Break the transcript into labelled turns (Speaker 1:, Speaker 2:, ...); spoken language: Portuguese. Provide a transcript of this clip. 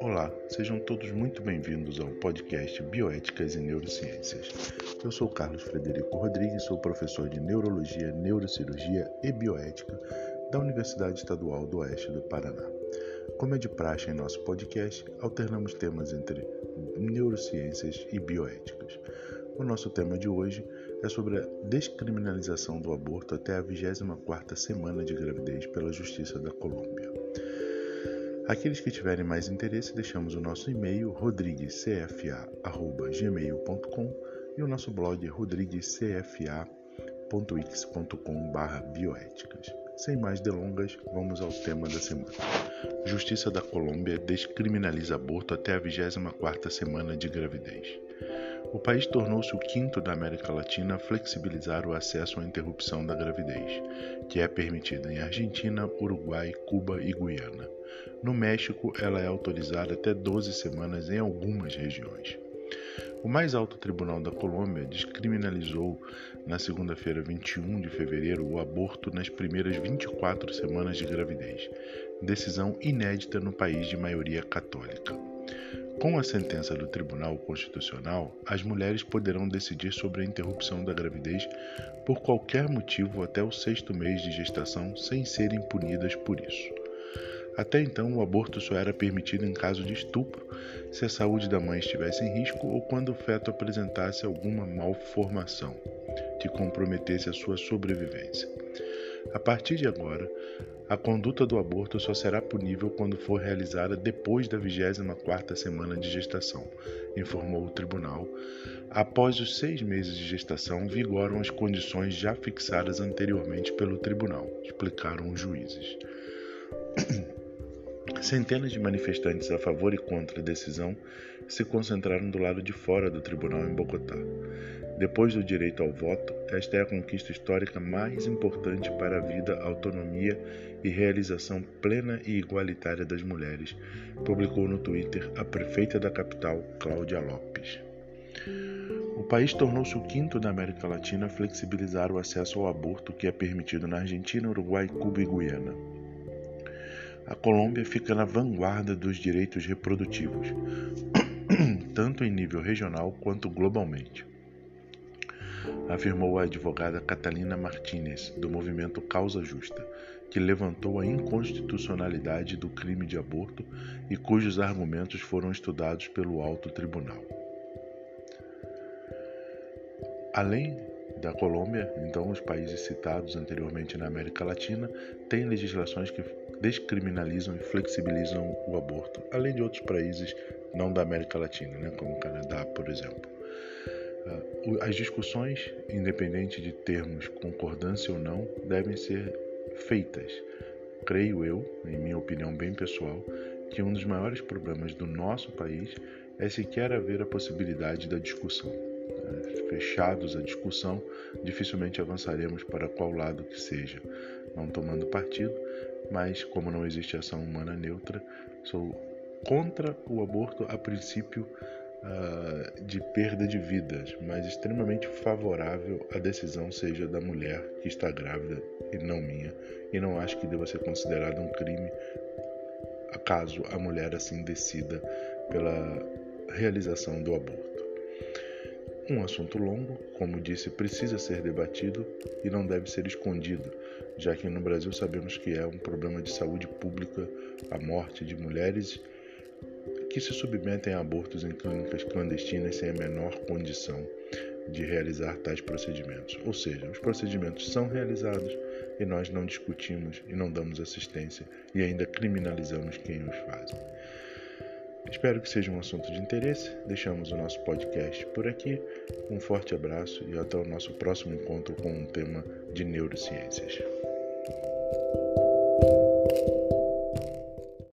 Speaker 1: Olá, sejam todos muito bem-vindos ao podcast Bioéticas e Neurociências. Eu sou Carlos Frederico Rodrigues, sou professor de Neurologia, Neurocirurgia e Bioética da Universidade Estadual do Oeste do Paraná. Como é de praxe em nosso podcast, alternamos temas entre neurociências e bioéticas. O nosso tema de hoje é sobre a descriminalização do aborto até a 24ª semana de gravidez pela Justiça da Colômbia. Aqueles que tiverem mais interesse, deixamos o nosso e-mail rodriguescfa@gmail.com e o nosso blog rodriguescfa.x.com/bioéticas. Sem mais delongas, vamos ao tema da semana. Justiça da Colômbia descriminaliza aborto até a 24ª semana de gravidez. O país tornou-se o quinto da América Latina a flexibilizar o acesso à interrupção da gravidez, que é permitida em Argentina, Uruguai, Cuba e Guiana. No México, ela é autorizada até 12 semanas em algumas regiões. O mais alto tribunal da Colômbia descriminalizou na segunda-feira, 21 de fevereiro, o aborto nas primeiras 24 semanas de gravidez, decisão inédita no país de maioria católica. Com a sentença do Tribunal Constitucional, as mulheres poderão decidir sobre a interrupção da gravidez por qualquer motivo até o sexto mês de gestação sem serem punidas por isso. Até então, o aborto só era permitido em caso de estupro, se a saúde da mãe estivesse em risco ou quando o feto apresentasse alguma malformação que comprometesse a sua sobrevivência. A partir de agora, a conduta do aborto só será punível quando for realizada depois da 24ª semana de gestação, informou o tribunal. Após os seis meses de gestação, vigoram as condições já fixadas anteriormente pelo tribunal, explicaram os juízes. Centenas de manifestantes a favor e contra a decisão se concentraram do lado de fora do tribunal em Bogotá. Depois do direito ao voto, esta é a conquista histórica mais importante para a vida, autonomia e realização plena e igualitária das mulheres, publicou no Twitter a prefeita da capital, Cláudia Lopes. O país tornou-se o quinto da América Latina a flexibilizar o acesso ao aborto que é permitido na Argentina, Uruguai, Cuba e Guiana a Colômbia fica na vanguarda dos direitos reprodutivos, tanto em nível regional quanto globalmente, afirmou a advogada Catalina Martínez, do movimento Causa Justa, que levantou a inconstitucionalidade do crime de aborto e cujos argumentos foram estudados pelo Alto Tribunal. Além da Colômbia, então os países citados anteriormente na América Latina têm legislações que descriminalizam e flexibilizam o aborto, além de outros países não da América Latina, né, como o Canadá, por exemplo. As discussões, independente de termos concordância ou não, devem ser feitas. Creio eu, em minha opinião bem pessoal, que um dos maiores problemas do nosso país é sequer haver a possibilidade da discussão. Fechados à discussão, dificilmente avançaremos para qual lado que seja, não tomando partido, mas como não existe ação humana neutra, sou contra o aborto a princípio uh, de perda de vidas, mas extremamente favorável à decisão seja da mulher que está grávida e não minha, e não acho que deva ser considerado um crime acaso a mulher assim decida pela realização do aborto. Um assunto longo, como disse, precisa ser debatido e não deve ser escondido, já que no Brasil sabemos que é um problema de saúde pública a morte de mulheres que se submetem a abortos em clínicas clandestinas sem a menor condição de realizar tais procedimentos. Ou seja, os procedimentos são realizados e nós não discutimos e não damos assistência e ainda criminalizamos quem os faz. Espero que seja um assunto de interesse. Deixamos o nosso podcast por aqui. Um forte abraço e até o nosso próximo encontro com um tema de neurociências.